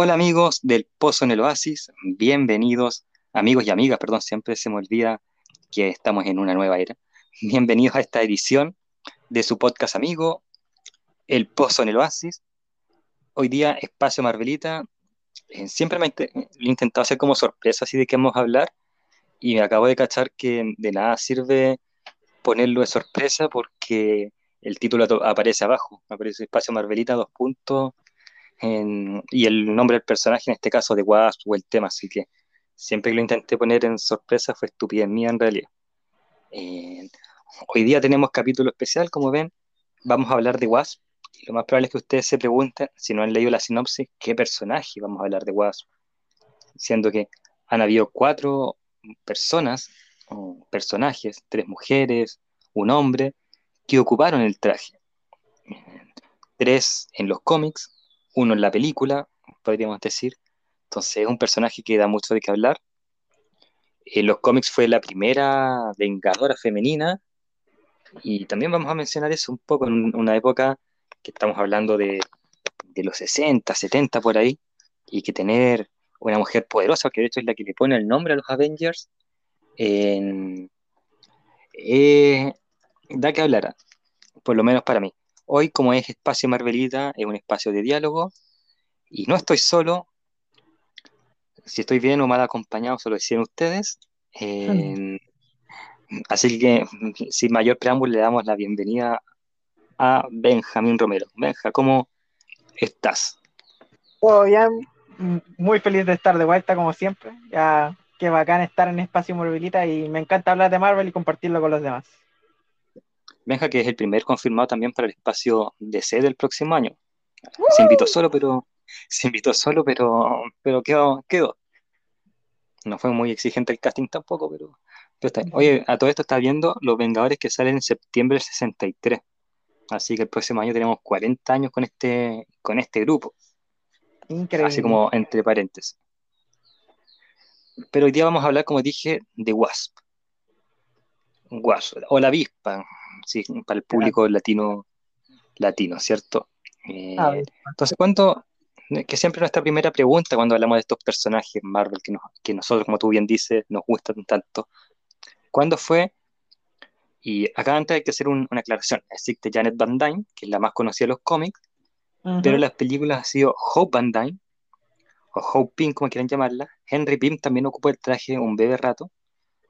Hola amigos del Pozo en el Oasis, bienvenidos, amigos y amigas, perdón, siempre se me olvida que estamos en una nueva era. Bienvenidos a esta edición de su podcast amigo, El Pozo en el Oasis. Hoy día, Espacio Marvelita. Eh, siempre me he intentado hacer como sorpresa así de qué vamos a hablar y me acabo de cachar que de nada sirve ponerlo de sorpresa porque el título aparece abajo, aparece Espacio Marvelita, dos puntos, y el nombre del personaje, en este caso de Wasp o el tema, así que siempre que lo intenté poner en sorpresa fue estupidez mía en realidad. Eh, hoy día tenemos capítulo especial, como ven, vamos a hablar de Wasp, y lo más probable es que ustedes se pregunten, si no han leído la sinopsis, ¿qué personaje vamos a hablar de Wasp? Siendo que han habido cuatro personas, o personajes, tres mujeres, un hombre, que ocuparon el traje. Tres en los cómics, uno en la película, podríamos decir. Entonces es un personaje que da mucho de qué hablar. En los cómics fue la primera vengadora femenina y también vamos a mencionar eso un poco en una época que estamos hablando de, los 60, 70 por ahí, y que tener una mujer poderosa, que de hecho es la que le pone el nombre a los Avengers, eh, da que hablar, por lo menos para mí. Hoy, como es Espacio Marvelita, es un espacio de diálogo y no estoy solo. Si estoy bien o mal acompañado, se lo decían ustedes. así que, sin mayor preámbulo, le damos la bienvenida a Benjamín Romero. Benja, ¿cómo estás? Todo bien, muy feliz de estar de vuelta, como siempre. Ya, qué bacán estar en Espacio Marvelita y me encanta hablar de Marvel y compartirlo con los demás. Benja, que es el primer confirmado también para el espacio DC del próximo año. Se invitó solo, pero se invitó solo, pero, pero quedó, quedó. No fue muy exigente el casting tampoco, pero, está Oye, a todo esto está viendo Los Vengadores que salen en septiembre del 63. Así que el próximo año tenemos 40 años con este, con este grupo. Increíble. Así como entre paréntesis. Pero hoy día vamos a hablar, como dije, de Wasp. Wasp, o la avispa, sí, para el público latino, latino, ¿cierto? Eh, entonces, ¿cuánto? Que siempre nuestra primera pregunta cuando hablamos de estos personajes Marvel que, que nosotros, como tú bien dices, nos gustan tanto. ¿Cuándo fue? Y acá antes hay que hacer una aclaración. Existe Janet Van Dyne, que es la más conocida de los cómics, pero en las películas ha sido Hope Van Dyne, o Hope Pym, como quieran llamarla. Henry Pym también ocupó el traje un breve rato.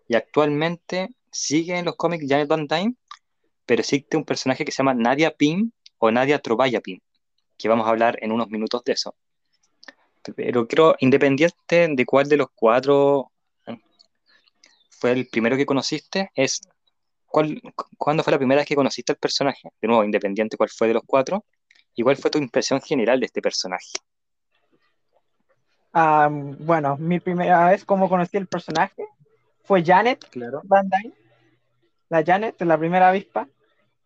Y actualmente sigue en los cómics Janet Van Dyne, pero existe un personaje que se llama Nadia Pym o Nadia Trobaya Pym, que vamos a hablar en unos minutos de eso. Pero creo, independiente de cuál de los cuatro fue el primero que conociste, es cuál, cuándo fue la primera vez que conociste al personaje. De nuevo, independiente cuál fue de los cuatro, y cuál fue tu impresión general de este personaje. Bueno, mi primera vez como conocí el personaje fue Janet claro. Van Dyne, la Janet, la primera avispa,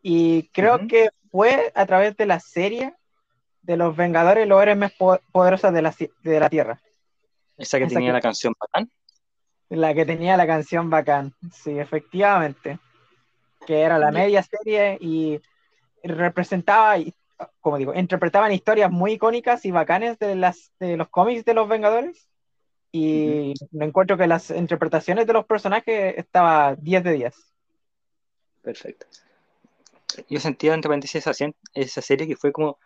y creo que fue a través de la serie de los Vengadores, los héroes más poderosos de la, de la Tierra. Esa que tenía la canción bacán. La que tenía la canción bacán, sí, efectivamente. Que era la media serie y representaba, como digo, interpretaban historias muy icónicas y bacanes de, las, de los cómics de los Vengadores. Y me encuentro que las interpretaciones de los personajes estaba 10 de 10. Perfecto yo sentía entre paréntesis esa, esa serie que fue como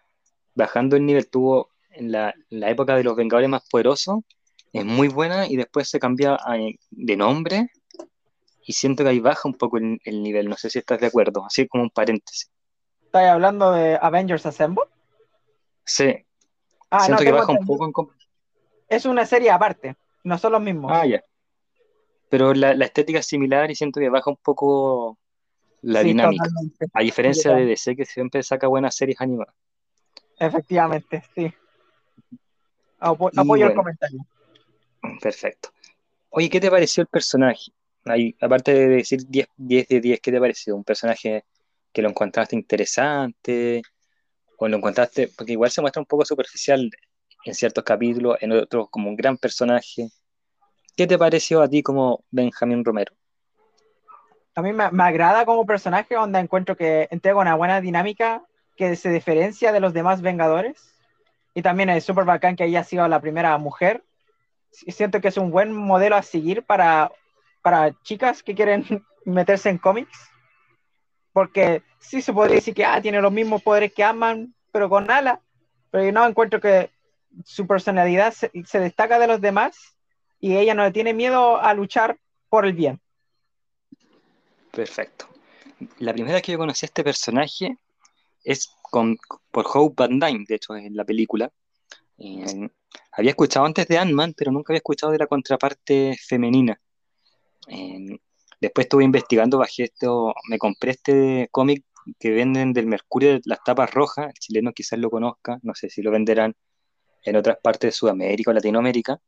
bajando el nivel, tuvo en la, época de los Vengadores más poderosos, es muy buena y después se cambia de nombre y siento que ahí baja un poco el, nivel, no sé si estás de acuerdo, así como un paréntesis. ¿Estás hablando de Avengers Assemble? Sí. Ah, siento que baja un poco en... Es una serie aparte, no son los mismos. Ah, ya. Pero la, la estética es similar y siento que baja un poco la dinámica. A diferencia de DC, que siempre saca buenas series animadas. Efectivamente, sí. apoyo el comentario. Perfecto. Oye, ¿qué te pareció el personaje? aparte de decir 10, 10 de 10, ¿qué te pareció? ¿Un personaje que lo encontraste interesante? ¿O lo encontraste? Porque igual se muestra un poco superficial en ciertos capítulos, en otros como un gran personaje. ¿Qué te pareció a ti como Benjamín Romero? Mí me, agrada como personaje, donde encuentro que entrega una buena dinámica que se diferencia de los demás Vengadores. Y también es súper bacán que ella ha sido la primera mujer. Siento que es un buen modelo a seguir para, para chicas que quieren meterse en cómics. Porque sí se podría decir que ah, tiene los mismos poderes que Ant-Man, pero con alas. Pero yo no encuentro que su personalidad se, se destaca de los demás y ella no le tiene miedo a luchar por el bien. Perfecto. La primera que yo conocí a este personaje es con, por Hope Van Dyne, de hecho, en la película. Eh, había escuchado antes de Ant-Man, pero nunca había escuchado de la contraparte femenina. Eh, después estuve investigando, bajé esto, me compré este cómic que venden del Mercurio, las tapas rojas, el chileno quizás lo conozca, no sé si lo venderán en otras partes de Sudamérica o Latinoamérica,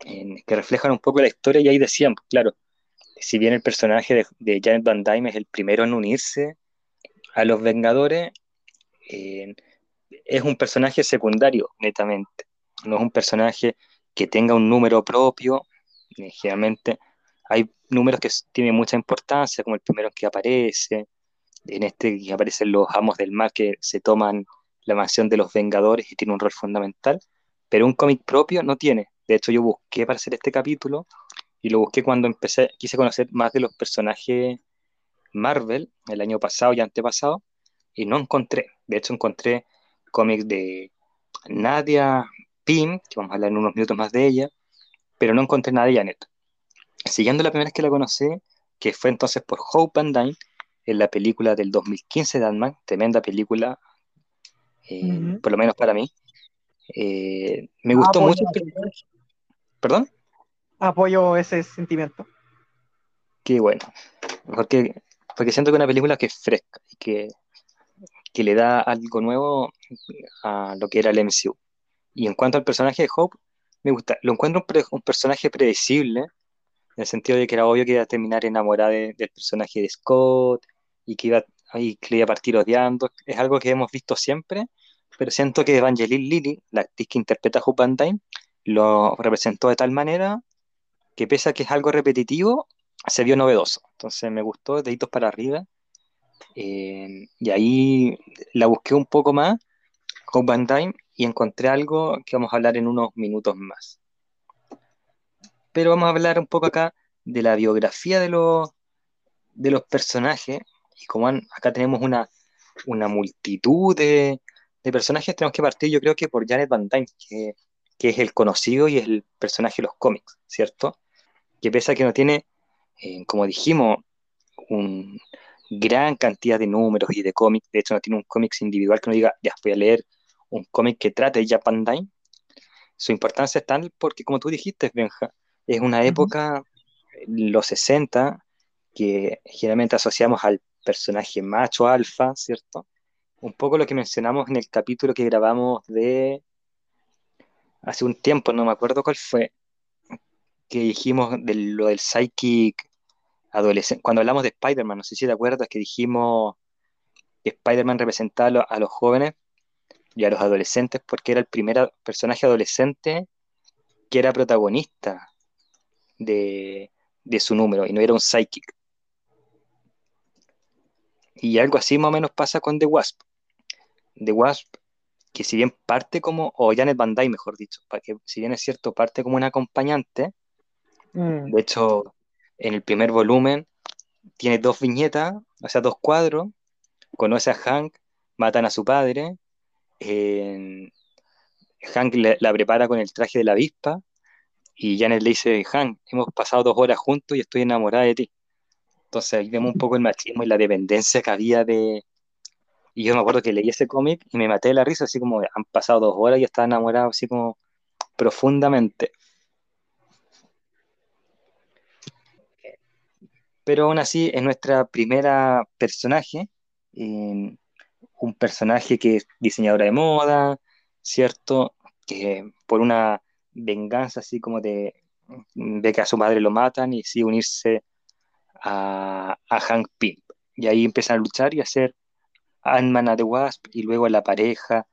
que reflejan un poco la historia y ahí decían, claro, si bien el personaje de, Janet Van Dyne es el primero en unirse a los Vengadores, eh, es un personaje secundario, netamente. No es un personaje que tenga un número propio. Eh, generalmente hay números que tienen mucha importancia, como el primero que aparece, en este que aparecen los amos del mal que se toman la mansión de los Vengadores y tiene un rol fundamental, pero un cómic propio no tiene. De hecho, yo busqué para hacer este capítulo y lo busqué cuando empecé, quise conocer más de los personajes Marvel el año pasado y antepasado y no encontré. De hecho, encontré cómics de Nadia Pym, que vamos a hablar en unos minutos más de ella, pero no encontré nada de Janet. Siguiendo la primera vez que la conocí, que fue entonces por Hope Van Dyne, en la película del 2015 de ant tremenda película, eh, por lo menos para mí. Eh, me gustó ah, mucho. ¿Perdón? Apoyo ese sentimiento. Qué bueno, porque, porque siento que una película que es fresca y que, que le da algo nuevo a lo que era el MCU. Y en cuanto al personaje de Hope, me gusta, lo encuentro un, personaje predecible, en el sentido de que era obvio que iba a terminar enamorada del personaje de Scott y que iba, y que iba a partir odiando. Es algo que hemos visto siempre, pero siento que Evangeline Lilly, la actriz que interpreta a Hope Van Dyne, lo representó de tal manera que pese a que es algo repetitivo, se vio novedoso. Entonces me gustó, deditos para arriba. Eh, y ahí la busqué un poco más con Van Dyne y encontré algo que vamos a hablar en unos minutos más. Pero vamos a hablar un poco acá de la biografía de los, de los personajes. Y como acá tenemos una, una multitud de, de, personajes, tenemos que partir yo creo que por Janet Van Dyne, que, que es el conocido y es el personaje de los cómics, ¿cierto? Que pese a que no tiene, eh, como dijimos, una gran cantidad de números y de cómics, de hecho no tiene un cómics individual que no diga, ya voy a leer un cómic que trate de Japan Dime, su importancia es tal porque, como tú dijiste, Benja, es una época, los 60, que generalmente asociamos al personaje macho alfa, ¿cierto? Un poco lo que mencionamos en el capítulo que grabamos de hace un tiempo, no me acuerdo cuál fue, que dijimos de lo del psychic adolescente, cuando hablamos de Spider-Man, no sé si te acuerdas que dijimos que Spider-Man representaba a los jóvenes y a los adolescentes porque era el primer personaje adolescente que era protagonista de, de su número y no era un psychic. Y algo así más o menos pasa con The Wasp. The Wasp, que si bien parte como, o Janet Van Dyne, mejor dicho, que si bien es cierto, parte como un acompañante, Mm. De hecho, en el primer volumen tiene dos viñetas, o sea, dos cuadros. Conoce a Hank, matan a su padre. Hank la prepara con el traje de la avispa. Y Janet le dice, Hank, hemos pasado dos horas juntos y estoy enamorada de ti. Entonces ahí vemos un poco el machismo y la dependencia que había de... Y yo me acuerdo que leí ese cómic y me maté de la risa, así como han pasado dos horas y estaba enamorado así como profundamente. Pero aún así es nuestra primera personaje, eh, un personaje que es diseñadora de moda, ¿cierto? Que por una venganza así como de, que a su madre lo matan y sí unirse a, a Hank Pym. Y ahí empiezan a luchar y a ser Ant-Man a The Wasp y luego la pareja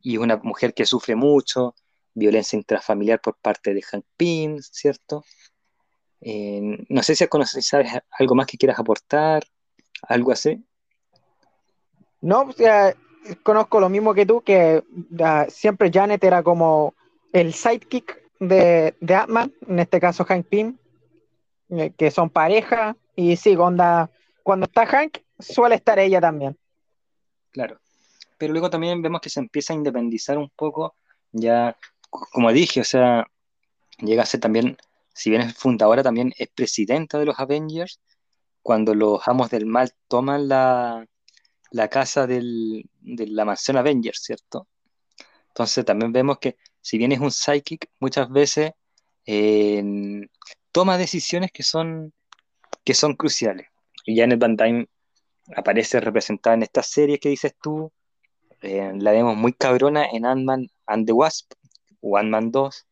y una mujer que sufre mucho, violencia intrafamiliar por parte de Hank Pym, ¿cierto? Eh, no sé si conoces, sabes algo más que quieras aportar, algo así. No, o sea, conozco lo mismo que tú, que siempre Janet era como el sidekick de, de Atman, en este caso Hank Pym, eh, que son pareja, y sí, onda, cuando está Hank, suele estar ella también. Claro. Pero luego también vemos que se empieza a independizar un poco, ya, como dije, o sea, llega a ser también, si bien es fundadora, también es presidenta de los Avengers, cuando los amos del mal toman la, la casa del, de la mansión Avengers, ¿cierto? Entonces también vemos que si bien es un psychic, muchas veces toma decisiones que son, que son cruciales. Y Janet Van Dyne aparece representada en esta serie que dices tú, eh, la vemos muy cabrona en Ant-Man and the Wasp, o Ant-Man 2.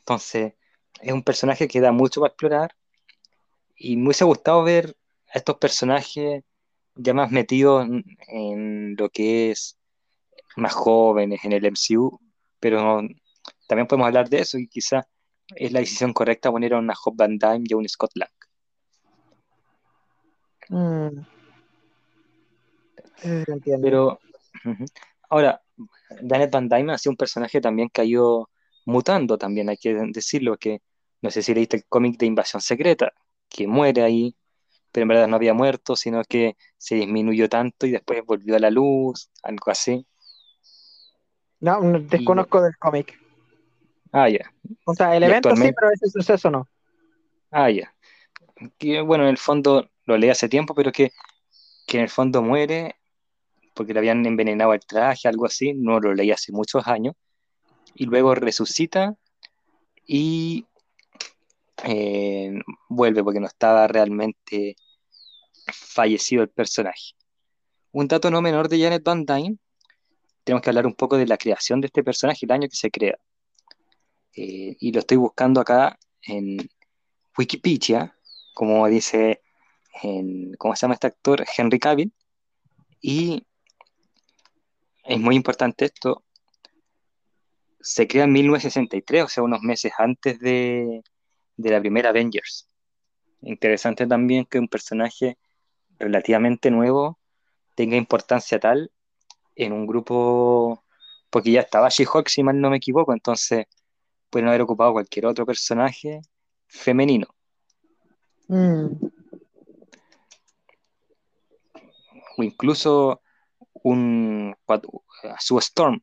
Entonces, es un personaje que da mucho para explorar y me hubiese gustado ver a estos personajes ya más metidos en, lo que es más jóvenes en el MCU, pero también podemos hablar de eso y quizás es la decisión correcta poner a una Hope Van Dyne y a un Scott Lang. Mm. Pero ahora, Janet Van Dyne ha sido un personaje también que ha ido mutando también, hay que decirlo, que no sé si leíste el cómic de Invasión Secreta, que muere ahí, pero en verdad no había muerto, sino que se disminuyó tanto y después volvió a la luz, algo así. No, desconozco del cómic. Ah, ya. O sea, el evento sí, pero ese suceso no. Ah, ya. Que bueno, en el fondo lo leí hace tiempo, pero que, que en el fondo muere porque le habían envenenado el traje, algo así, no lo leí hace muchos años, y luego resucita y eh, vuelve porque no estaba realmente fallecido el personaje. Un dato no menor de Janet Van Dyne, tenemos que hablar un poco de la creación de este personaje, el año que se crea. Eh, y lo estoy buscando acá en Wikipedia, como dice, en, ¿cómo se llama este actor? Henry Cavill. Y es muy importante esto. Se crea en 1963, o sea, unos meses antes de, de la primera Avengers. Interesante también que un personaje relativamente nuevo tenga importancia tal en un grupo, porque ya estaba She-Hulk, si mal no me equivoco, entonces pueden haber ocupado cualquier otro personaje femenino. O incluso un su Storm.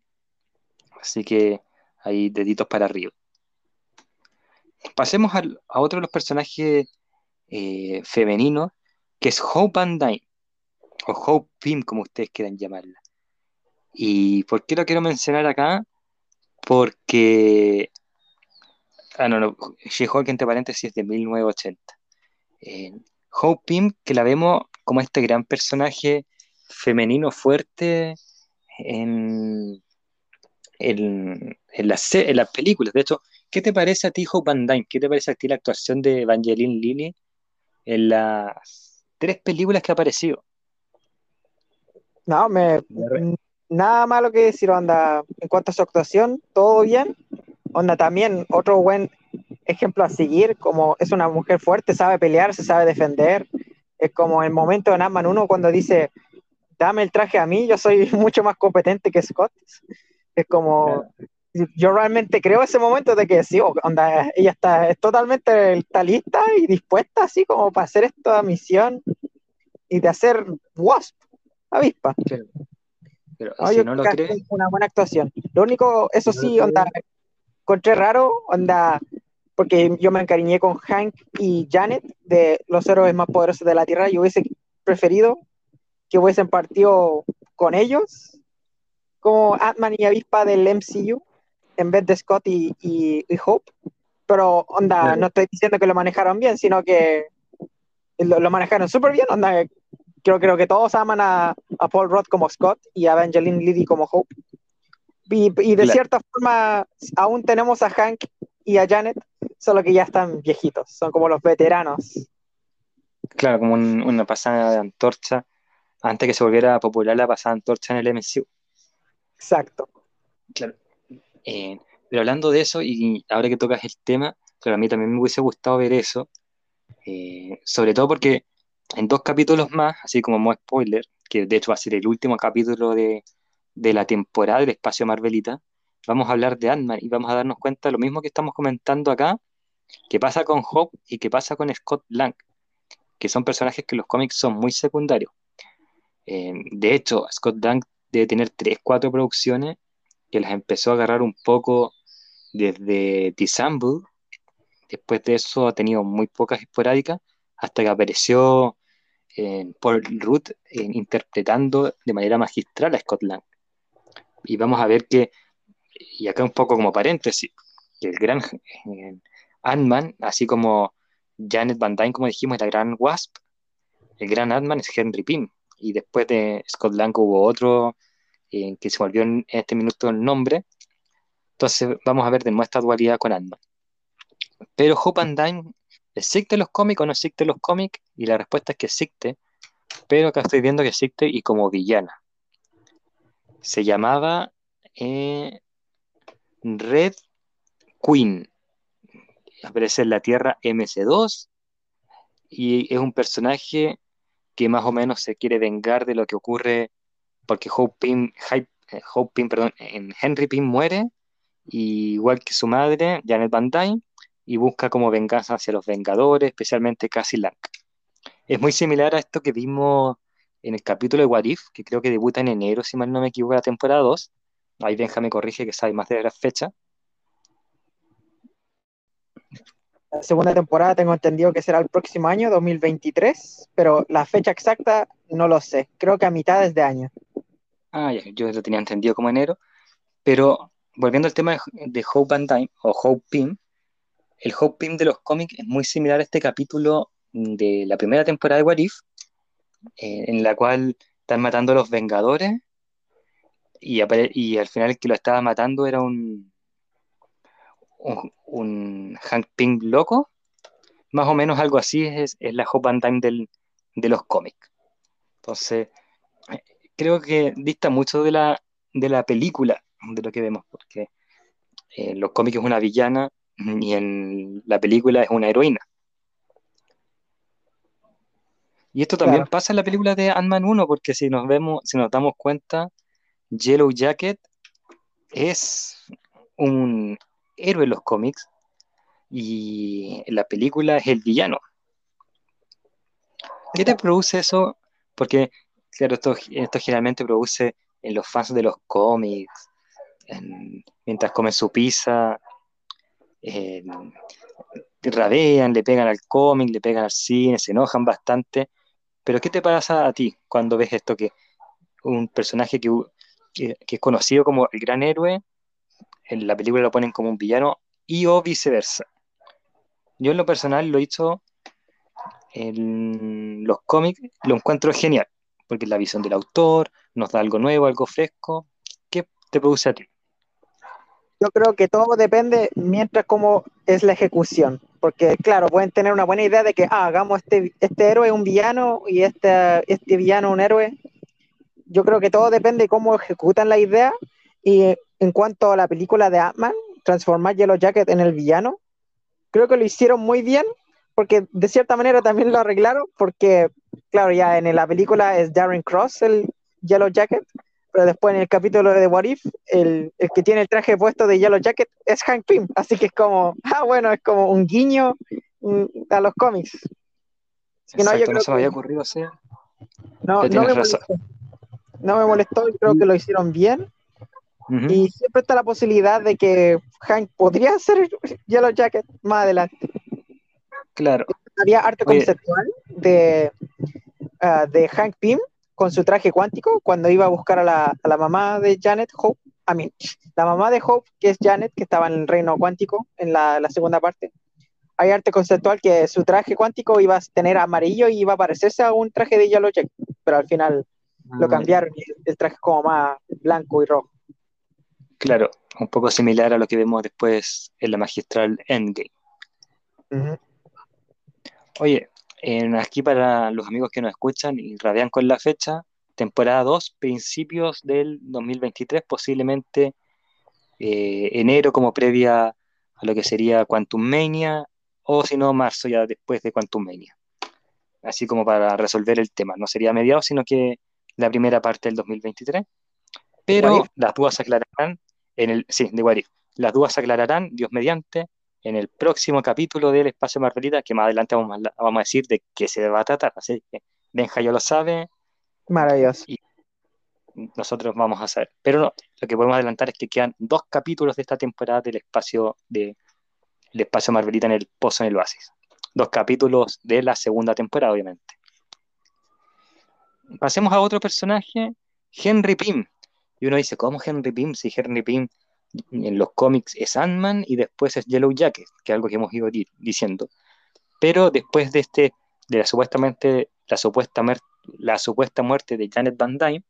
Así que hay deditos para arriba. Pasemos a otro de los personajes eh, femeninos, que es Hope Van Dyne, o Hope Pym, como ustedes quieran llamarla. ¿Y por qué lo quiero mencionar acá? Porque. Ah, no, no. She-Hulk, entre paréntesis, es de 1980. Eh, Hope Pym, que la vemos como este gran personaje femenino fuerte en, en, en, las, en las películas. De hecho, ¿Qué te parece a ti, Hope Van Dyne? ¿Qué te parece a ti la actuación de Evangeline Lilly en las tres películas que ha aparecido? No, me, nada malo que decir, onda. En cuanto a su actuación, todo bien. Onda, también otro buen ejemplo a seguir, como es una mujer fuerte, sabe pelear, se sabe defender. Es como el momento en Ant-Man 1 cuando dice, dame el traje a mí, yo soy mucho más competente que Scott. Es como, yo realmente creo ese momento de que sí, onda, ella está totalmente lista y dispuesta así como para hacer esta misión y de hacer Wasp, avispa. Pero, si no lo crees... Una buena actuación. Lo único, eso sí, onda, encontré raro, onda, porque yo me encariñé con Hank y Janet de los héroes más poderosos de la Tierra y hubiese preferido que hubiesen partido con ellos como Ant-Man y Avispa del MCU en vez de Scott y, Hope. Pero, onda, no estoy diciendo que lo manejaron bien, sino que lo, manejaron súper bien. Onda, creo, creo que todos aman a, Paul Roth como Scott y a Evangeline Lilly como Hope. Y, de cierta forma, aún tenemos a Hank y a Janet, solo que ya están viejitos, son como los veteranos. Claro, como una pasada de antorcha, antes que se volviera popular la pasada antorcha en el MCU. Exacto. Claro. Eh, pero hablando de eso, y ahora que tocas el tema, pero a mí también me hubiese gustado ver eso, eh, sobre todo porque en dos capítulos más, así como mo spoiler, que de hecho va a ser el último capítulo de, de la temporada del espacio Marvelita, vamos a hablar de Ant-Man y vamos a darnos cuenta de lo mismo que estamos comentando acá, que pasa con Hope y que pasa con Scott Lang, que son personajes que en los cómics son muy secundarios. Eh, de hecho, Scott Lang debe tener 3, 4 producciones que las empezó a agarrar un poco desde Dissemble. Después de eso ha tenido muy pocas esporádicas hasta que apareció eh, Paul Ruth eh, interpretando de manera magistral a Scott Lang. Y vamos a ver que, y acá un poco como paréntesis, que el gran eh, Ant-Man, así como Janet Van Dyne, como dijimos, la gran Wasp, el gran Ant-Man es Henry Pym. Y después de Scott Lang hubo otro eh, que se volvió en este minuto el nombre. Entonces vamos a ver de nuestra dualidad con Ant-Man. Pero Hope and Dime, ¿existe los cómics o no existe los cómics? Y la respuesta es que existe, pero acá estoy viendo que existe y como villana. Se llamaba eh, Red Queen. Aparece en la Tierra MC2 y es un personaje que más o menos se quiere vengar de lo que ocurre porque Hope Pym, eh, Hope perdón, en Henry Pym muere, igual que su madre, Janet Van Dyne, y busca como venganza hacia los Vengadores, especialmente Cassie Lang. Es muy similar a esto que vimos en el capítulo de What If, que creo que debuta en enero, si mal no me equivoco, la temporada 2. Ahí Benja me corrige que sabe más de la fecha. La segunda temporada tengo entendido que será el próximo año, 2023, pero la fecha exacta no lo sé. Creo que a mitad de año. Ah, ya, yo lo tenía entendido como enero. Pero volviendo al tema de, Hope and Time, o Hope Pym, el Hope Pym de los cómics es muy similar a este capítulo de la primera temporada de What If, eh, en la cual están matando a los Vengadores y, al final el que lo estaba matando era un, Hank Pym loco, más o menos algo así es, la Hope and Time de los cómics. Entonces, creo que dista mucho de la, de la película, de lo que vemos, porque en los cómics es una villana y en la película es una heroína. Y esto también pasa en la película de Ant-Man 1, porque si nos vemos, si nos damos cuenta, Yellow Jacket es un héroe en los cómics y en la película es el villano. ¿Qué te produce eso? Porque, claro, esto, generalmente produce en los fans de los cómics, mientras comen su pizza, eh, le pegan al cómic, le pegan al cine, se enojan bastante. Pero ¿qué te pasa a ti cuando ves esto que un personaje que, que es conocido como el gran héroe en la película lo ponen como un villano y o viceversa. Yo en lo personal lo he hecho en los cómics, lo encuentro genial, porque la visión del autor nos da algo nuevo, algo fresco. ¿Qué te produce a ti? Yo creo que todo depende mientras cómo es la ejecución, porque claro, pueden tener una buena idea de que ah, hagamos este, este héroe un villano y este, este villano un héroe. Yo creo que todo depende de cómo ejecutan la idea y en cuanto a la película de Ant-Man, transformar Yellow Jacket en el villano, creo que lo hicieron muy bien, porque de cierta manera también lo arreglaron, porque, claro, ya en la película es Darren Cross el Yellow Jacket, pero después en el capítulo de What If, el, que tiene el traje puesto de Yellow Jacket es Hank Pym, así que es como, ah, bueno, es como un guiño mm, a los cómics. no, no se me había ocurrido así. No, no me, molestó, no me molestó creo que lo hicieron bien. Y siempre está la posibilidad de que Hank podría ser Yellow Jacket más adelante. Claro. Había arte conceptual de, ah, de Hank Pym con su traje cuántico cuando iba a buscar a la, a la mamá de Janet, Hope. A mí, la mamá de Hope, que es Janet, que estaba en el reino cuántico en la, la segunda parte. Hay arte conceptual que su traje cuántico iba a tener amarillo y iba a parecerse a un traje de Yellow pero al final lo ah. cambiaron y el traje como más blanco y rojo. Claro, un poco similar a lo que vemos después en la magistral Endgame. Oye, aquí para los amigos que nos escuchan y radean con la fecha, temporada 2, principios del 2023, posiblemente eh, enero como previa a lo que sería Quantum Mania, o si no, marzo ya después de Quantum Mania. Así como para resolver el tema. No sería mediados, sino que la primera parte del 2023. Pero las dudas aclararán en el. Sí, de What Las dudas se aclararán, Dios mediante, en el próximo capítulo del Espacio Marvelita, que más adelante vamos a, vamos a decir de qué se va a tratar. Así que Benja ya lo sabe. Maravilloso. Y nosotros vamos a saber. Pero no, lo que podemos adelantar es que quedan dos capítulos de esta temporada del espacio de el espacio Marvelita en el Pozo en el Oasis. Dos capítulos de la segunda temporada, obviamente. Pasemos a otro personaje, Henry Pym. Y uno dice, ¿cómo Henry Pym? Si Henry Pym en los cómics es Ant-Man y después es Yellow Jacket, que es algo que hemos ido diciendo. Pero después de este, de la supuestamente, la supuesta, la supuesta muerte de Janet Van Dyne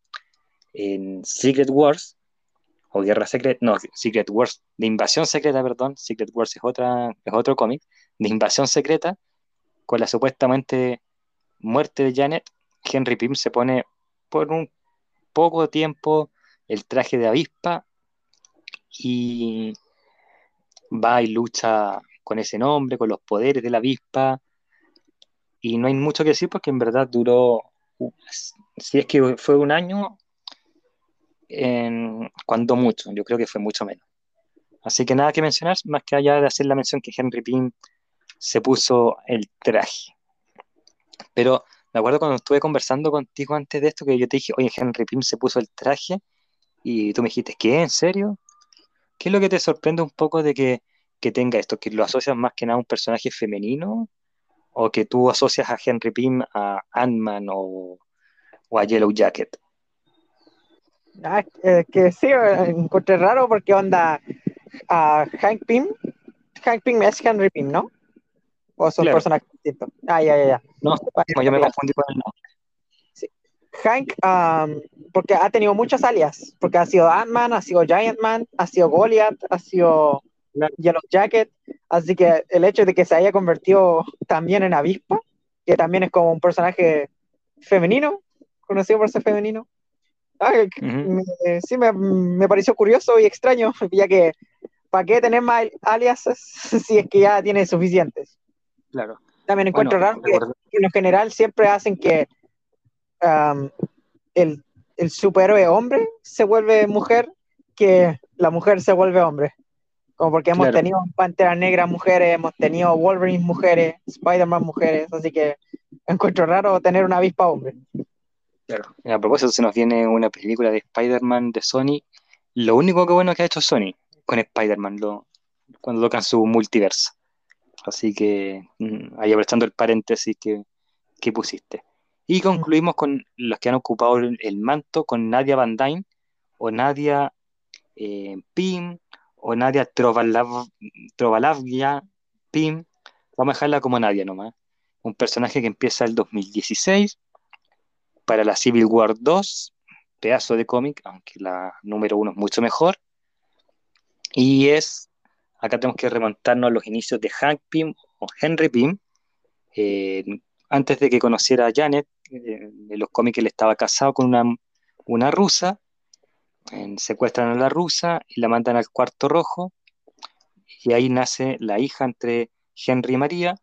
en Secret Wars, o Guerra Secreta, no, Secret Wars, de Invasión Secreta, perdón, Secret Wars es, otra, es otro cómic, de Invasión Secreta, con la supuestamente muerte de Janet, Henry Pym se pone por un poco tiempo el traje de avispa y va y lucha con ese nombre, con los poderes de la avispa. Y no hay mucho que decir porque en verdad duró, si es que fue un año, en, cuando mucho, yo creo que fue mucho menos. Así que nada que mencionar, más que allá de hacer la mención que Henry Pym se puso el traje. Pero me acuerdo cuando estuve conversando contigo antes de esto, que yo te dije, oye, Henry Pym se puso el traje, y tú me dijiste, ¿qué? ¿En serio? ¿Qué es lo que te sorprende un poco de que, tenga esto? ¿Que lo asocias más que nada a un personaje femenino? ¿O que tú asocias a Henry Pym a Ant-Man o, a Yellow Jacket? Ah, que sí, encontré raro porque onda a Hank Pym. Hank Pym es Henry Pym, ¿no? ¿O son personajes distintos? Ah, ya, ya, ya. No, yo me confundí con el nombre. Hank, porque ha tenido muchas alias, porque ha sido Ant-Man, ha sido Giant Man, ha sido Goliath, ha sido Yellow Jacket, así que el hecho de que se haya convertido también en avispa, que también es como un personaje femenino, conocido por ser femenino, sí me, pareció curioso y extraño, ya que ¿para qué tener más alias si es que ya tiene suficientes? Claro. También encuentro raro que, que en general siempre hacen que el, el, superhéroe hombre se vuelve mujer que la mujer se vuelve hombre. Como porque hemos tenido Pantera Negra mujeres, hemos tenido Wolverine mujeres, Spider-Man mujeres, así que encuentro raro tener una avispa hombre. Claro, a propósito, se nos viene una película de Spider-Man de Sony. Lo único que bueno que ha hecho Sony con Spider-Man, lo, cuando tocan su multiverso. Así que mm, ahí aprovechando el paréntesis que, que pusiste. Y concluimos con los que han ocupado el, manto, con Nadia Van Dyne, o Nadia eh, Pim, o Nadia Trovalavia Pim. Vamos a dejarla como Nadia nomás. Un personaje que empieza el 2016 para la Civil War 2, pedazo de cómic, aunque la número uno es mucho mejor. Y es, acá tenemos que remontarnos a los inicios de Hank Pym o Henry Pym, eh, antes de que conociera a Janet, en los cómics él estaba casado con una, una rusa, secuestran a la rusa y la mandan al cuarto rojo, y ahí nace la hija entre Henry y María,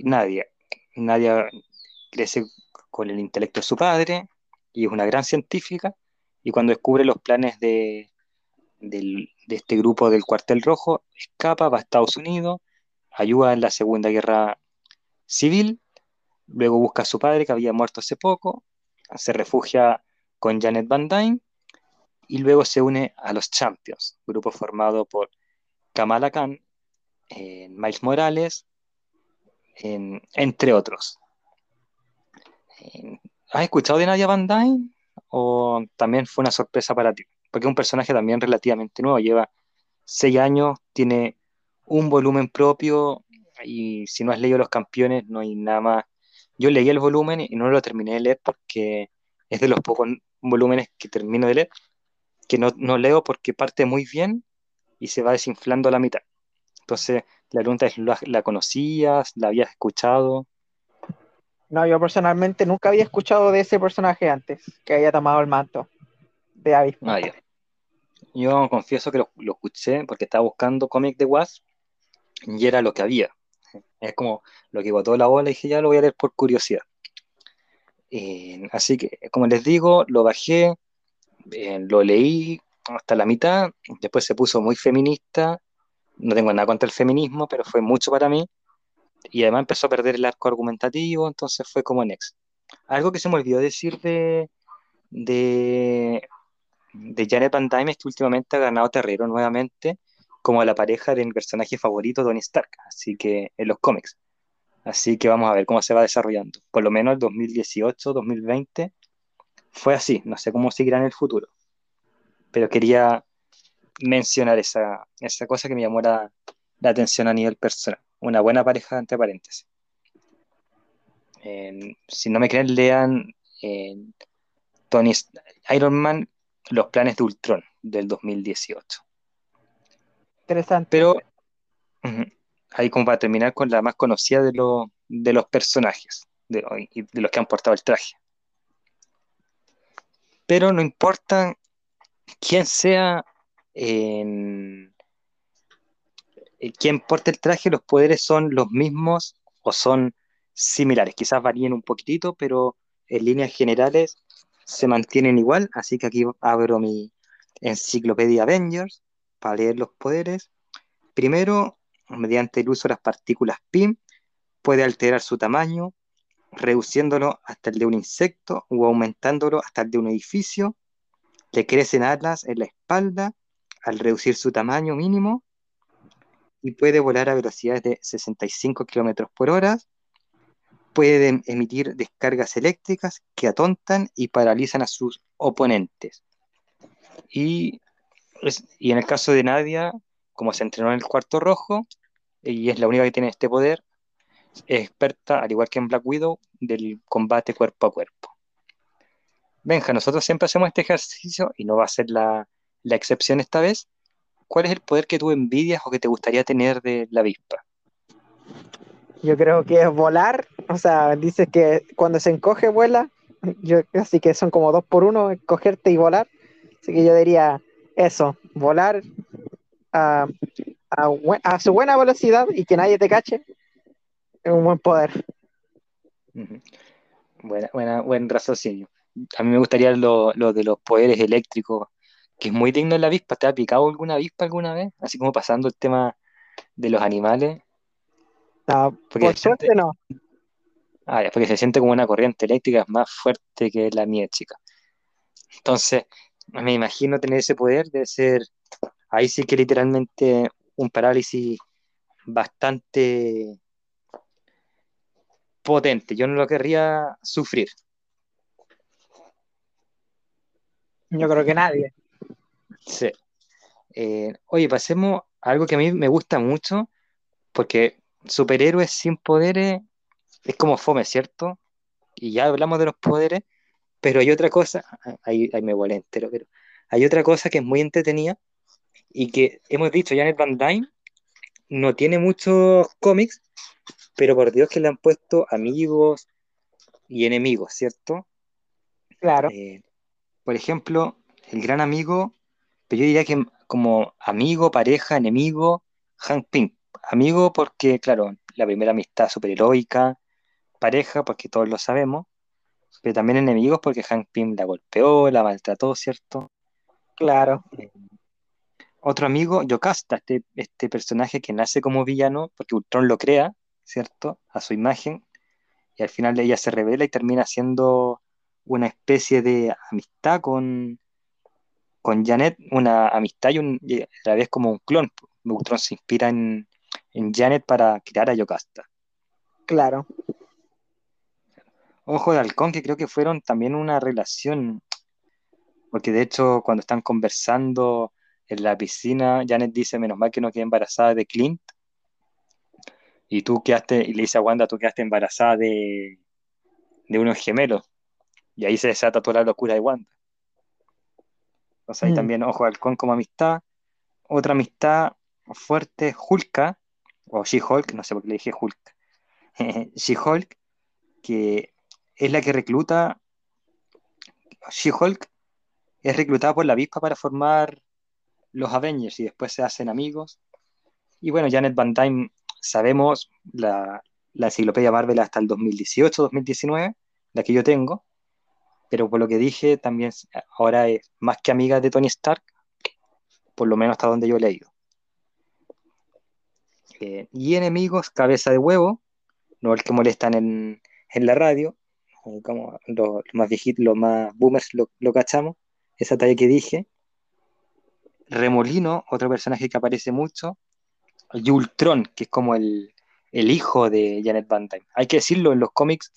Nadia. Nadia crece con el intelecto de su padre y es una gran científica, y cuando descubre los planes de, de este grupo del cuartel rojo, escapa, va a Estados Unidos, ayuda en la Segunda Guerra Civil Luego busca a su padre que había muerto hace poco, se refugia con Janet Van Dyne y luego se une a los Champions, grupo formado por Kamala Khan, eh, Miles Morales, entre otros. ¿Has escuchado de Nadia Van Dyne? ¿O también fue una sorpresa para ti? Porque es un personaje también relativamente nuevo, lleva seis años, tiene un volumen propio y si no has leído Los Campeones no hay nada más yo leí el volumen y no lo terminé de leer porque es de los pocos volúmenes que termino de leer, que no, leo porque parte muy bien y se va desinflando a la mitad. Entonces, la pregunta es, ¿la, conocías? ¿La habías escuchado? No, yo personalmente nunca había escuchado de ese personaje antes, que haya tomado el manto de Abismo. Ah, yo confieso que lo, lo, escuché porque estaba buscando cómic de Wasp y era lo que había. Es como lo que botó la bola y dije, ya lo voy a leer por curiosidad. Eh, así que, como les digo, lo bajé, eh, lo leí hasta la mitad, después se puso muy feminista, no tengo nada contra el feminismo, pero fue mucho para mí, y además empezó a perder el arco argumentativo, entonces fue como Next. Algo que se me olvidó decir de, de, de Janet Van que últimamente ha ganado terreno nuevamente como la pareja de mi personaje favorito, Tony Stark, así que en los cómics. Así que vamos a ver cómo se va desarrollando. Por lo menos el 2018, 2020 fue así. No sé cómo seguirá en el futuro. Pero quería mencionar esa, esa cosa que me llamó la, atención a nivel personal. Una buena pareja, entre paréntesis. si no me creen, lean Tony Iron Man, Los planes de Ultron del 2018. Interesante. Pero ahí como para terminar con la más conocida de, de los personajes de, los que han portado el traje. Pero no importa quién sea, eh, quién porte el traje, los poderes son los mismos o son similares. Quizás varíen un poquitito, pero en líneas generales se mantienen igual. Así que aquí abro mi enciclopedia Avengers para leer los poderes. Primero, mediante el uso de las partículas PIM, puede alterar su tamaño, reduciéndolo hasta el de un insecto o aumentándolo hasta el de un edificio. Le crecen alas en la espalda al reducir su tamaño mínimo y puede volar a velocidades de 65 km por hora. Puede emitir descargas eléctricas que atontan y paralizan a sus oponentes. Y y en el caso de Nadia, como se entrenó en el cuarto rojo, y es la única que tiene este poder, es experta, al igual que en Black Widow, del combate cuerpo a cuerpo. Benja, nosotros siempre hacemos este ejercicio y no va a ser la, excepción esta vez. ¿Cuál es el poder que tú envidias o que te gustaría tener de la avispa? Yo creo que es volar, o sea, dices que cuando se encoge vuela, yo, así que son como dos por uno, cogerte y volar. Así que yo diría eso, volar a, su buena velocidad y que nadie te cache, es un buen poder. Buena, buena, buen raciocinio. A mí me gustaría lo, de los poderes eléctricos, que es muy digno en la avispa. ¿Te ha picado alguna avispa alguna vez? Así como pasando el tema de los animales. No, por suerte no. Ah, porque se siente como una corriente eléctrica más fuerte que la mía, chica. Entonces, me imagino tener ese poder, de ser, ahí sí que literalmente un parálisis bastante potente. Yo no lo querría sufrir. Yo creo que nadie. Sí. Eh, oye, pasemos a algo que a mí me gusta mucho, porque superhéroes sin poderes es como fome, ¿cierto? Y ya hablamos de los poderes, pero hay otra cosa, ahí, me vuelve entero, pero hay otra cosa que es muy entretenida y que hemos dicho, Janet Van Dyne no tiene muchos cómics, pero por Dios que le han puesto amigos y enemigos, ¿cierto? Claro. Eh, por ejemplo, el gran amigo, pero yo diría que como amigo, pareja, enemigo, Hank Pym. Amigo porque, claro, la primera amistad superheroica, pareja porque todos lo sabemos, pero también enemigos porque Hank Pym la golpeó, la maltrató, ¿cierto? Claro. Eh, otro amigo, Yocasta, este, este personaje que nace como villano porque Ultron lo crea, ¿cierto? A su imagen, y al final ella se revela y termina siendo una especie de amistad con, con Janet, una amistad y, un, a la vez como un clon. Ultron se inspira en, en Janet para crear a Yocasta. Claro. Ojo de Halcón, que creo que fueron también una relación, porque de hecho cuando están conversando en la piscina, Janet dice, menos mal que no quedé embarazada de Clint, y tú quedaste, y le dice a Wanda, tú quedaste embarazada de, de unos gemelos, y ahí se desata toda la locura de Wanda. O sea, ahí mm. también, ojo, Halcón como amistad, otra amistad fuerte, Hulka, o She-Hulk, no sé por qué le dije Hulk, She-Hulk, que es la que recluta She-Hulk, es reclutada por la avispa para formar los Avengers y después se hacen amigos. Y bueno, Janet Van Dyne, sabemos la, la enciclopedia Marvel hasta el 2018-2019, la que yo tengo. pero por lo que dije, también ahora es más que amiga de Tony Stark, por lo menos hasta donde yo he leído. Eh, y enemigos, cabeza de huevo, no el que molestan en, la radio, como los, más viejitos, los más boomers lo, lo cachamos, esa talla que dije. Remolino, otro personaje que aparece mucho, y Ultron, que es como el, hijo de Janet Van Dyne. Hay que decirlo, en los cómics,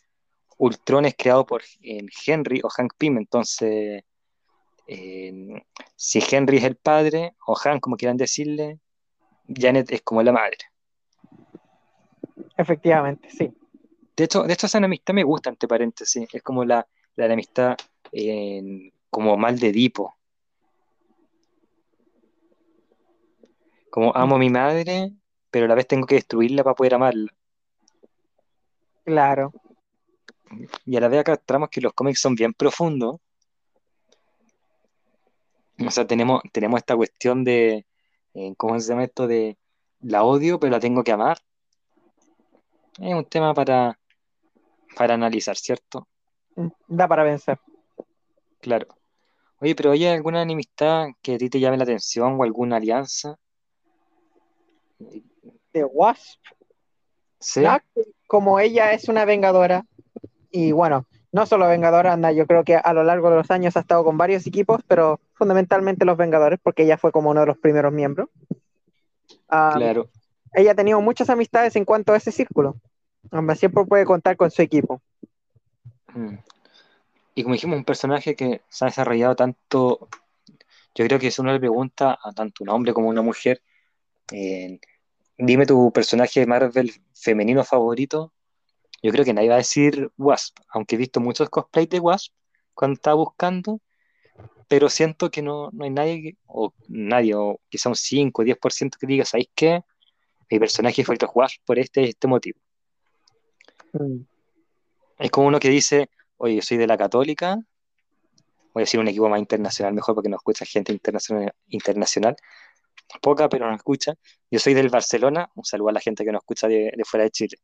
Ultron es creado por Henry o Hank Pym, entonces, eh, si Henry es el padre, o Hank, como quieran decirle, Janet es como la madre. Efectivamente, sí. De hecho, de hecho esa enemistad me gusta, entre paréntesis. Es como la, la enemistad como mal de Edipo. Como amo a mi madre, pero a la vez tengo que destruirla para poder amarla. Claro. Y a la vez acá tramos que los cómics son bien profundos. O sea, tenemos, tenemos esta cuestión de, eh, ¿cómo se llama esto? De la odio, pero la tengo que amar. Es un tema para, para analizar, ¿cierto? Da para vencer. Claro. Oye, pero ¿hay alguna enemistad que a ti te llame la atención o alguna alianza? De Wasp. Sí. Como ella es una vengadora, y bueno, no solo vengadora, anda, yo creo que a lo largo de los años ha estado con varios equipos, pero fundamentalmente los Vengadores, porque ella fue como uno de los primeros miembros. claro. Ella ha tenido muchas amistades en cuanto a ese círculo. Siempre puede contar con su equipo. Mm. Y como dijimos, un personaje que se ha desarrollado tanto, yo creo que es una pregunta a tanto un hombre como una mujer, dime tu personaje de Marvel femenino favorito, yo creo que nadie va a decir Wasp, aunque he visto muchos cosplays de Wasp cuando estaba buscando, pero siento que no, hay nadie, o nadie, o quizá un 5 o 10% que diga, ¿sabéis qué? Mi personaje favorito es Wasp por este este motivo. Mm. Es como uno que dice, oye, yo soy de la Católica, voy a decir un equipo más internacional, mejor porque nos escucha gente internacional, internacional poca, pero nos escucha. Yo soy del Barcelona, un saludo a la gente que nos escucha de, fuera de Chile.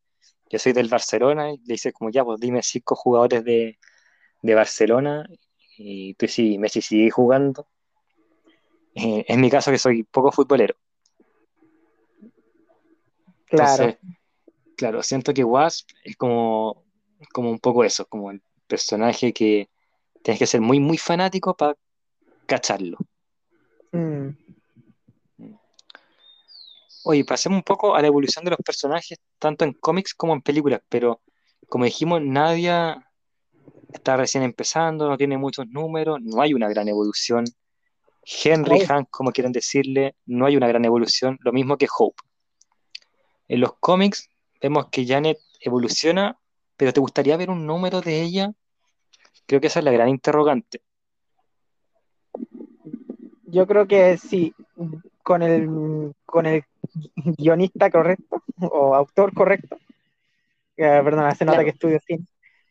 Yo soy del Barcelona y le dice como ya, pues dime cinco jugadores de, Barcelona y tú sí, Messi sigue jugando. Eh, en mi caso que soy poco futbolero. Claro. Claro, siento que Wasp es como, como un poco eso, como el personaje que tienes que ser muy, muy fanático para cacharlo. Mm. Oye, pasemos un poco a la evolución de los personajes, tanto en cómics como en películas, pero como dijimos, Nadia está recién empezando, no tiene muchos números, no hay una gran evolución. Henry, Hank, como quieren decirle, no hay una gran evolución, lo mismo que Hope. En los cómics vemos que Janet evoluciona, pero ¿te gustaría ver un número de ella? Creo que esa es la gran interrogante. Yo creo que sí, con el, con el guionista correcto o autor correcto, eh, perdón, se nota que estudio cine,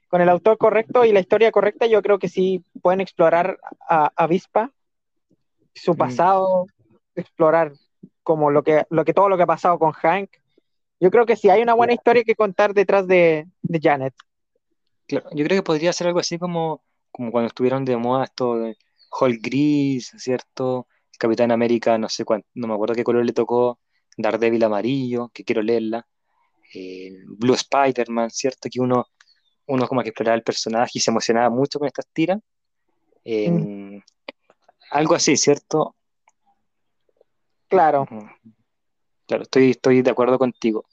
con el autor correcto y la historia correcta, yo creo que sí pueden explorar a Avispa, su mm. pasado, explorar como lo que, lo que todo lo que ha pasado con Hank. Yo creo que sí hay una buena historia que contar detrás de, de Janet. Claro, yo creo que podría ser algo así como, como cuando estuvieron de moda esto de Hall Gris, ¿cierto? Capitán América, no sé cuánto, no me acuerdo qué color le tocó, Daredevil amarillo, que quiero leerla, eh, Blue Spider-Man, ¿cierto? Que uno, uno como que exploraba el personaje y se emocionaba mucho con estas tiras. Mm. Algo así, ¿cierto? Claro. Claro, estoy, estoy de acuerdo contigo.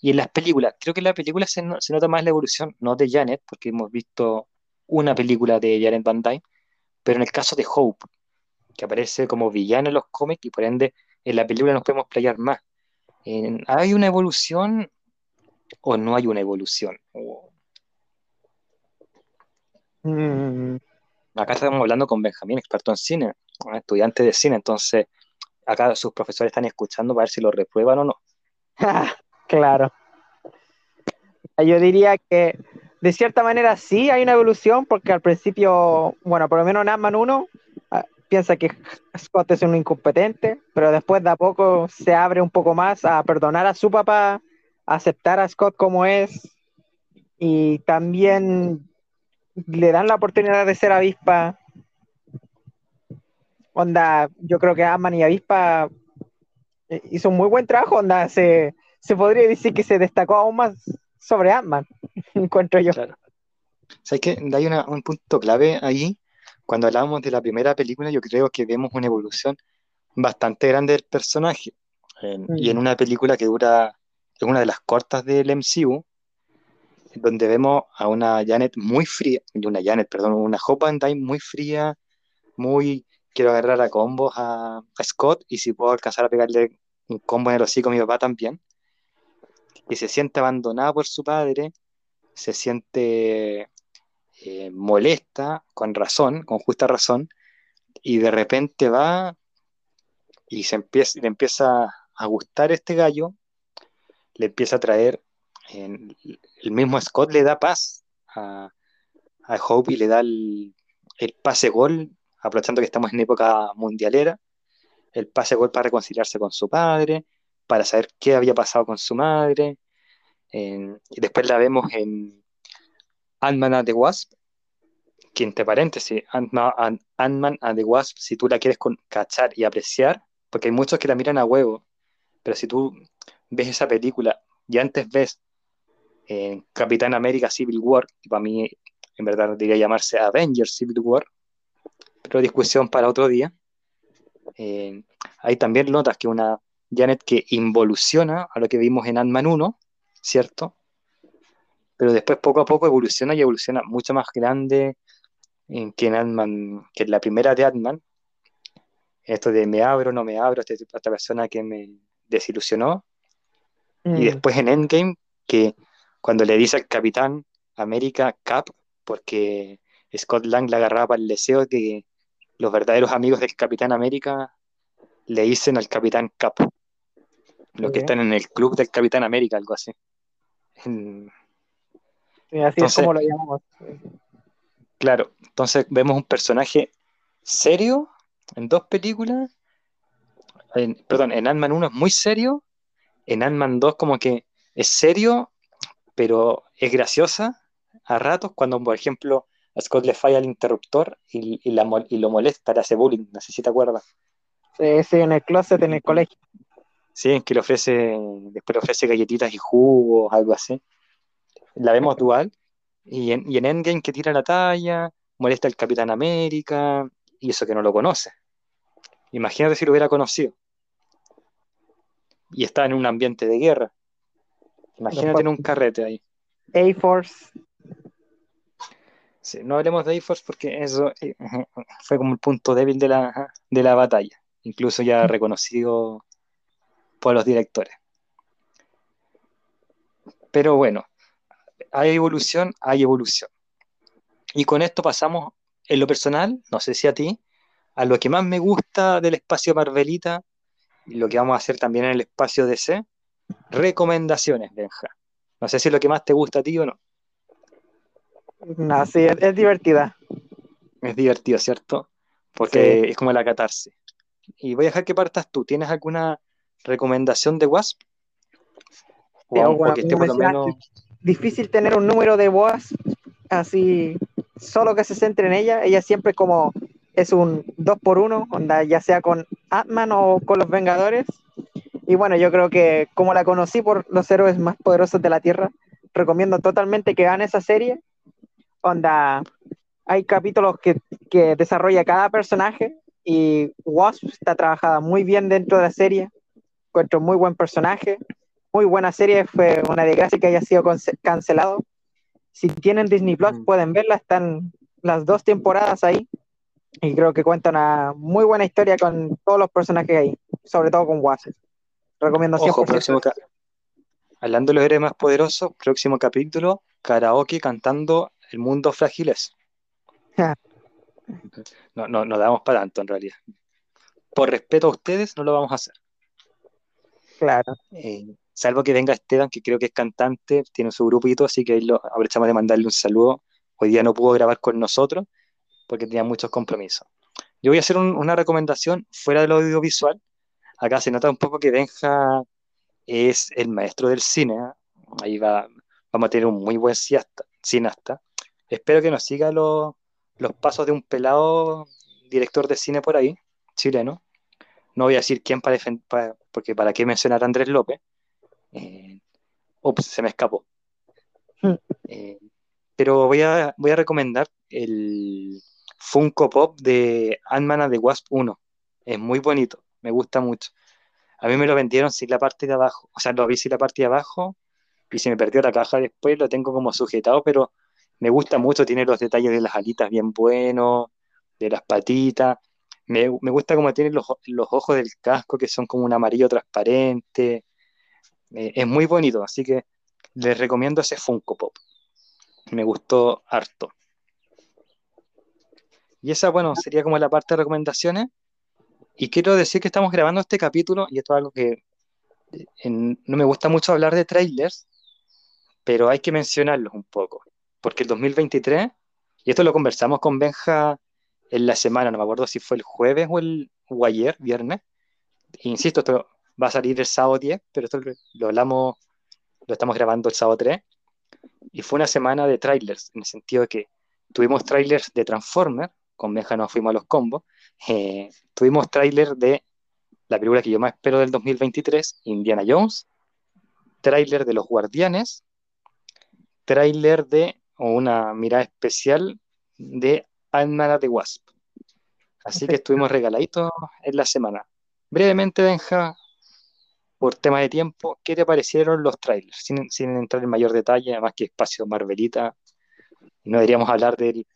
Y en las películas, creo que en las películas se, se, nota más la evolución, no de Janet, porque hemos visto una película de Janet Van Dyne, pero en el caso de Hope, que aparece como villano en los cómics y por ende en la película nos podemos playar más. ¿Hay una evolución o no hay una evolución? Mm. Acá estamos hablando con Benjamín, experto en cine, estudiante de cine, entonces acá sus profesores están escuchando para ver si lo reprueban o no. claro. Yo diría que de cierta manera sí hay una evolución, porque al principio, bueno, por lo menos en Ant-Man 1 piensa que Scott es un incompetente, pero después de a poco se abre un poco más a perdonar a su papá, a aceptar a Scott como es, y también le dan la oportunidad de ser avispa. Onda, yo creo que Ant-Man y Avispa eh, hizo un muy buen trabajo, onda, se, se podría decir que se destacó aún más sobre Ant-Man, encuentro yo. Claro. ¿Sabes que Hay una- un punto clave ahí. Cuando hablábamos de la primera película, yo creo que vemos una evolución bastante grande del personaje. En- y en Mm. una película que dura, es una de las cortas del MCU, donde vemos a una Janet muy fría, una Janet, perdón, una Hope Van Dyne muy fría, muy quiero agarrar a combos a, a Scott y si puedo alcanzar a pegarle un combo en el hocico a mi papá también. Y se siente abandonada por su padre, se siente eh, molesta, con razón, con justa razón, y de repente va y se empieza, le empieza a gustar este gallo, le empieza a traer, el mismo Scott le da paz a, a Hope y le da el, el pase gol, aprovechando que estamos en época mundialera, el pase gol para reconciliarse con su padre, para saber qué había pasado con su madre, y después la vemos en Ant-Man and the Wasp, que entre paréntesis, Ant-Man and, the Wasp, si tú la quieres con- cachar y apreciar, porque hay muchos que la miran a huevo, pero si tú ves esa película y antes ves en Capitán América Civil War, que para mí en verdad debería llamarse Avengers Civil War, pero discusión para otro día, eh, también notas que una Janet que involuciona a lo que vimos en Ant-Man 1, ¿cierto? Pero después poco a poco evoluciona y evoluciona mucho más grande en que en Ant-Man, que en la primera de Ant-Man, esto de me abro, no me abro, tipo- esta persona que me desilusionó, y Mm, después en Endgame, que cuando le dice al Capitán América Cap, porque Scott Lang le agarraba para el deseo de que los verdaderos amigos del Capitán América le dicen al Capitán Cap, los que están en el club del Capitán América, algo así. En- sí, así es entonces- como lo llamamos. Claro, entonces vemos un personaje serio en dos películas. En- perdón, en Ant-Man 1 es muy serio. En Ant-Man 2 como que es serio, pero es graciosa a ratos cuando, por ejemplo, a Scott le falla el interruptor y, y la mol- y lo molesta, le hace bullying, no sé si te acuerdas. Sí, sí, en el closet, en el colegio. Sí, que le ofrece, después le ofrece galletitas y jugos, algo así. La vemos dual. Y en, y en Endgame que tira la talla, molesta al Capitán América, y eso que no lo conoce. Imagínate si lo hubiera conocido. Y está en un ambiente de guerra. Imagínate en un carrete ahí. A-Force. Sí, no hablemos de A-Force porque eso eh, fue como el punto débil de la, de la batalla, incluso ya reconocido por los directores. Pero bueno, hay evolución, hay evolución. Y con esto pasamos, en lo personal, no sé si a ti, a lo que más me gusta del espacio Marvelita, y lo que vamos a hacer también en el espacio DC, recomendaciones, Benja. No sé si es lo que más te gusta a ti o no. No, sí, es, es divertida. Es divertido, ¿cierto? Porque es como la catarse. Y voy a dejar que partas tú. ¿Tienes alguna recomendación de Wasp? O bueno, esté por lo menos... Difícil tener un número de boas así, solo que se centre en ella. Ella siempre como es un 2 por 1 onda, ya sea con Ant-Man o con los Vengadores. Y bueno, yo creo que como la conocí por los héroes más poderosos de la Tierra, recomiendo totalmente que vean esa serie. Onda, hay capítulos que, que desarrolla cada personaje y Wasp está trabajada muy bien dentro de la serie. Encuentro muy buen personaje, muy buena serie. Fue una desgracia que haya sido cancelado. Si tienen Disney Plus, Mm. pueden verla. Están las dos temporadas ahí. Y creo que cuenta una muy buena historia con todos los personajes ahí, sobre todo con Wasp. Recomiendo 100%. Ojo, próximo ca- Hablando de los héroes más poderosos, próximo capítulo, karaoke cantando El mundo frágil es. No, no, no damos para tanto en realidad. Por respeto a ustedes, no lo vamos a hacer. Claro. Eh, salvo que venga Esteban, que creo que es cantante, tiene su grupito, así que ahí lo aprovechamos de mandarle un saludo. Hoy día no pudo grabar con nosotros porque tenía muchos compromisos. Yo voy a hacer un- una recomendación fuera del audiovisual. Acá se nota un poco que Benja es el maestro del cine. ¿eh? Ahí va, vamos a tener un muy buen cineasta. espero que nos siga los pasos de un pelado director de cine por ahí, chileno. No voy a decir quién para, porque para qué mencionar a Andrés López. Eh, ups, se me escapó. Eh, pero voy a, voy a recomendar el Funko Pop de Ant-Man the Wasp 1. Es muy bonito, me gusta mucho. A mí me lo vendieron sin la parte de abajo, o sea, lo vi sin la parte de abajo y se me perdió la caja después, lo tengo como sujetado, pero me gusta mucho, tiene los detalles de las alitas bien buenos, de las patitas. Me, gusta como tiene los, ojos del casco, que son como un amarillo transparente. Eh, es muy bonito, así que les recomiendo ese Funko Pop. Me gustó harto. Y esa, bueno, sería como la parte de recomendaciones. Y quiero decir que estamos grabando este capítulo, y esto es algo que no me gusta mucho hablar de trailers, pero hay que mencionarlos un poco. Porque el 2023, y esto lo conversamos con Benja en la semana, no me acuerdo si fue el jueves o, el, ayer, viernes. Insisto, esto va a salir el sábado 10, pero esto lo hablamos, lo estamos grabando el sábado 3. Y fue una semana de trailers, en el sentido de que tuvimos trailers de Transformers, con Benja nos fuimos a los combos, eh, tuvimos trailers de la película que yo más espero del 2023, Indiana Jones, trailer de Los Guardianes, trailer de, o una mirada especial de Ant-Man the Wasp. Así que estuvimos regaladitos en la semana. Brevemente, Benja, por tema de tiempo, ¿qué te parecieron los trailers? Sin, entrar en mayor detalle, además que espacio Marvelita, no deberíamos hablar de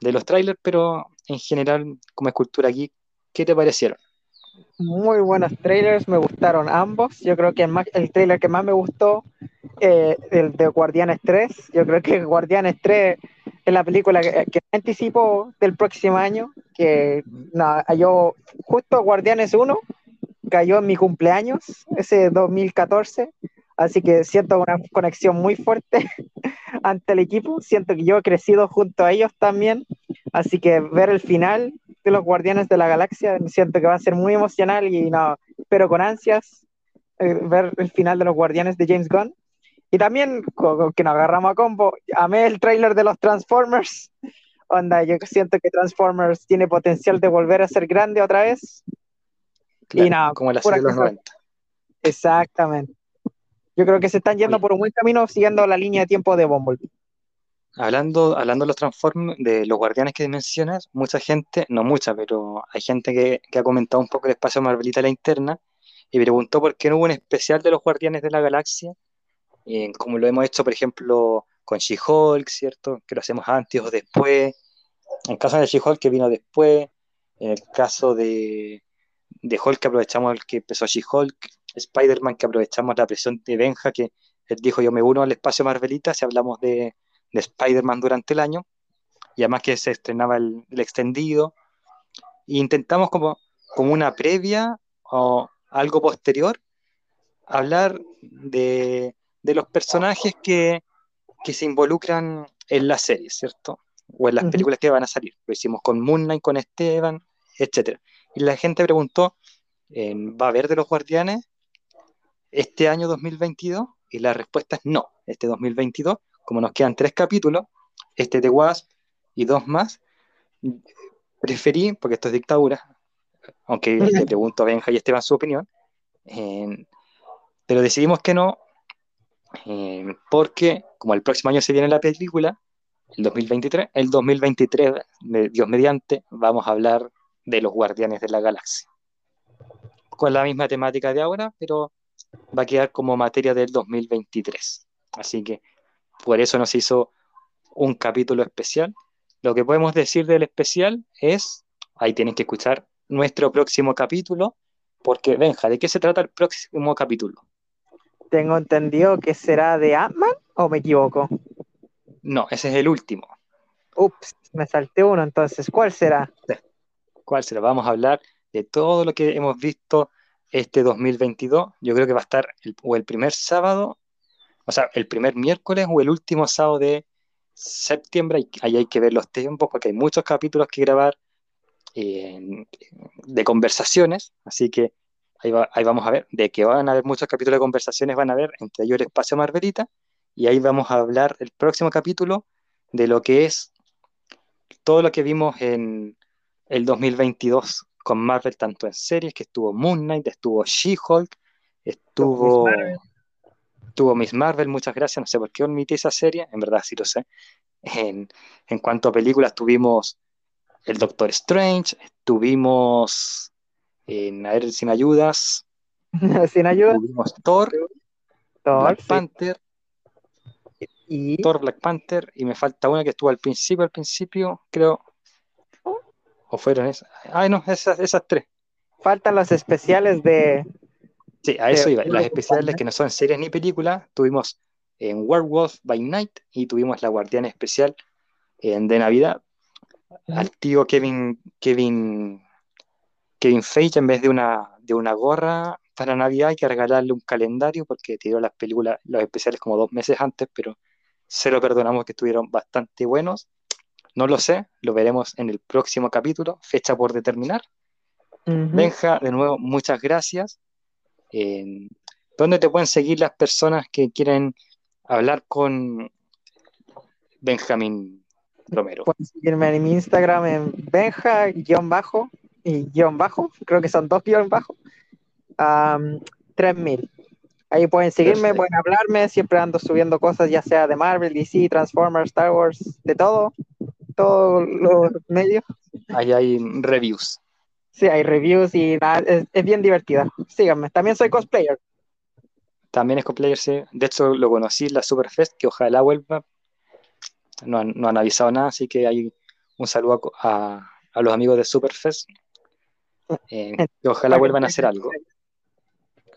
los trailers, pero en general, como escultura aquí, ¿qué te parecieron? Muy buenos trailers, me gustaron ambos. Yo creo que el, el trailer que más me gustó, eh, el de Guardianes 3, yo creo que Guardianes 3 es la película que, que anticipo del próximo año, que nada, yo justo Guardianes 1 cayó en mi cumpleaños, ese 2014, así que siento una conexión muy fuerte ante el equipo, siento que yo he crecido junto a ellos también, así que ver el final de los Guardianes de la Galaxia siento que va a ser muy emocional y no, pero con ansias eh, ver el final de los Guardianes de James Gunn. Y también, que nos agarramos a combo, amé el tráiler de los Transformers. Onda, yo siento que Transformers tiene potencial de volver a ser grande otra vez. y nada, como la serie de los 90. Exactamente. Yo creo que se están yendo por un buen camino siguiendo la línea de tiempo de Bumblebee. Hablando, hablando de los Transformers, de los guardianes que mencionas, mucha gente, no mucha, pero hay gente que, ha comentado un poco el espacio Marvelita la interna y preguntó por qué no hubo un especial de los guardianes de la galaxia como lo hemos hecho, por ejemplo, con She-Hulk, ¿cierto? Que lo hacemos antes o después. En el caso de She-Hulk, que vino después. En el caso de, de Hulk, que aprovechamos el que empezó She-Hulk. Spider-Man, que aprovechamos la presión de Benja, que él dijo: Yo me uno al espacio Marvelita si hablamos de, de Spider-Man durante el año. Y además que se estrenaba el, extendido. E intentamos, como, como una previa o algo posterior, hablar de de los personajes que, se involucran en la serie, ¿cierto? O en las películas que van a salir. Lo hicimos con Moon Knight, con Esteban, etc. Y la gente preguntó, ¿va a haber de los guardianes este año 2022? Y la respuesta es no, este 2022, como nos quedan tres capítulos, este de Wasp y dos más, preferí, porque esto es dictadura, aunque le pregunto a Benja y Esteban su opinión, pero decidimos que no, eh, porque como el próximo año se viene la película, el 2023, el 2023, Dios mediante, vamos a hablar de los Guardianes de la Galaxia. Con la misma temática de ahora, pero va a quedar como materia del 2023. Así que por eso nos hizo un capítulo especial. Lo que podemos decir del especial es, ahí tienen que escuchar nuestro próximo capítulo, porque Benja, ¿de qué se trata el próximo capítulo? Tengo entendido que será de Ant-Man o me equivoco. No, ese es el último. Ups, me salté uno entonces. ¿Cuál será? ¿Cuál será? Vamos a hablar de todo lo que hemos visto este 2022. Yo creo que va a estar el, o el primer sábado, o sea, el primer miércoles o el último sábado de septiembre. Ahí hay que ver los tiempos porque hay muchos capítulos que grabar eh, de conversaciones. Así que Ahí, vamos a ver de que van a haber muchos capítulos de conversaciones, van a ver entre ellos el espacio Marvelita, y ahí vamos a hablar el próximo capítulo de lo que es todo lo que vimos en el 2022 con Marvel, tanto en series, que estuvo Moon Knight, estuvo She-Hulk, estuvo, estuvo Miss Marvel, muchas gracias, no sé por qué omití esa serie, en verdad sí lo sé. En, en cuanto a películas, tuvimos el Doctor Strange, tuvimos, en, a ver, sin ayudas, sin ayuda, tuvimos Thor, Thor, Black sí. Panther, y Thor, Black Panther, y me falta una que estuvo al principio, al principio, creo. O fueron esas. Ay, no, esas, esas tres. faltan los especiales de Sí, a Sí, eso iba. Las especiales que no son series ni películas, tuvimos en Werewolf by Night y tuvimos la Guardián Especial en de Navidad. Al tío Kevin, Kevin, Kevin Feige, en vez de una, de una gorra para Navidad, hay que regalarle un calendario porque tiró las películas, los especiales como dos meses antes, pero se lo perdonamos que estuvieron bastante buenos. No lo sé, lo veremos en el próximo capítulo, fecha por determinar. Ujú. Benja, de nuevo, muchas gracias. Eh, ¿Dónde te pueden seguir las personas que quieren hablar con Benjamín Romero? Pueden seguirme en mi Instagram en benja guion bajo y guion bajo, creo que son dos guion bajo, am, 3000. Ahí pueden seguirme, Perfecto. pueden hablarme, siempre ando subiendo cosas ya sea de Marvel, DC, Transformers, Star Wars, de todo, todos los medios. Ahí hay reviews. Sí, hay reviews y nada, es, bien divertida. Síganme, también soy cosplayer. También es cosplayer, sí. De hecho, lo conocí en la Superfest, que ojalá vuelva. No han, no han avisado nada, así que hay un saludo a- a los amigos de Superfest. eh, que ojalá vuelvan a hacer algo.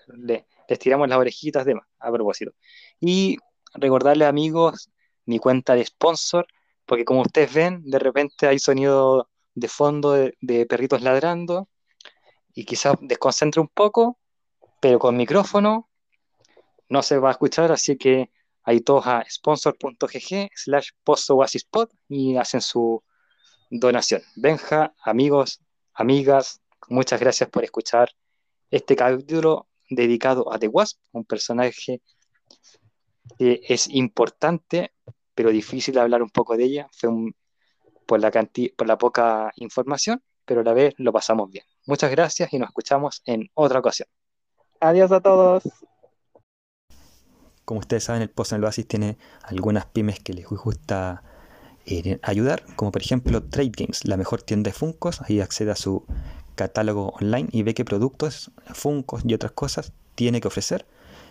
Le- les tiramos las orejitas de más, a propósito. Y recordarles, amigos, mi cuenta de sponsor, porque como ustedes ven, de repente hay sonido de fondo de, perritos ladrando y quizás desconcentre un poco, pero con micrófono no se va a escuchar, así que ahí todos a sponsor.gg slash postoasispod y hacen su donación. Benja, amigos, amigas, muchas gracias por escuchar este capítulo dedicado a The Wasp, un personaje que es importante, pero difícil hablar un poco de ella, fue un- por, la canti- por la poca información, pero a la vez lo pasamos bien. Muchas gracias y nos escuchamos en otra ocasión. Adiós a todos. Como ustedes saben, el Post en el Oasis tiene algunas pymes que les gusta eh, ayudar, como por ejemplo Trade Games, la mejor tienda de Funcos. Ahí accede a su catálogo online y ve qué productos, Funcos y otras cosas tiene que ofrecer.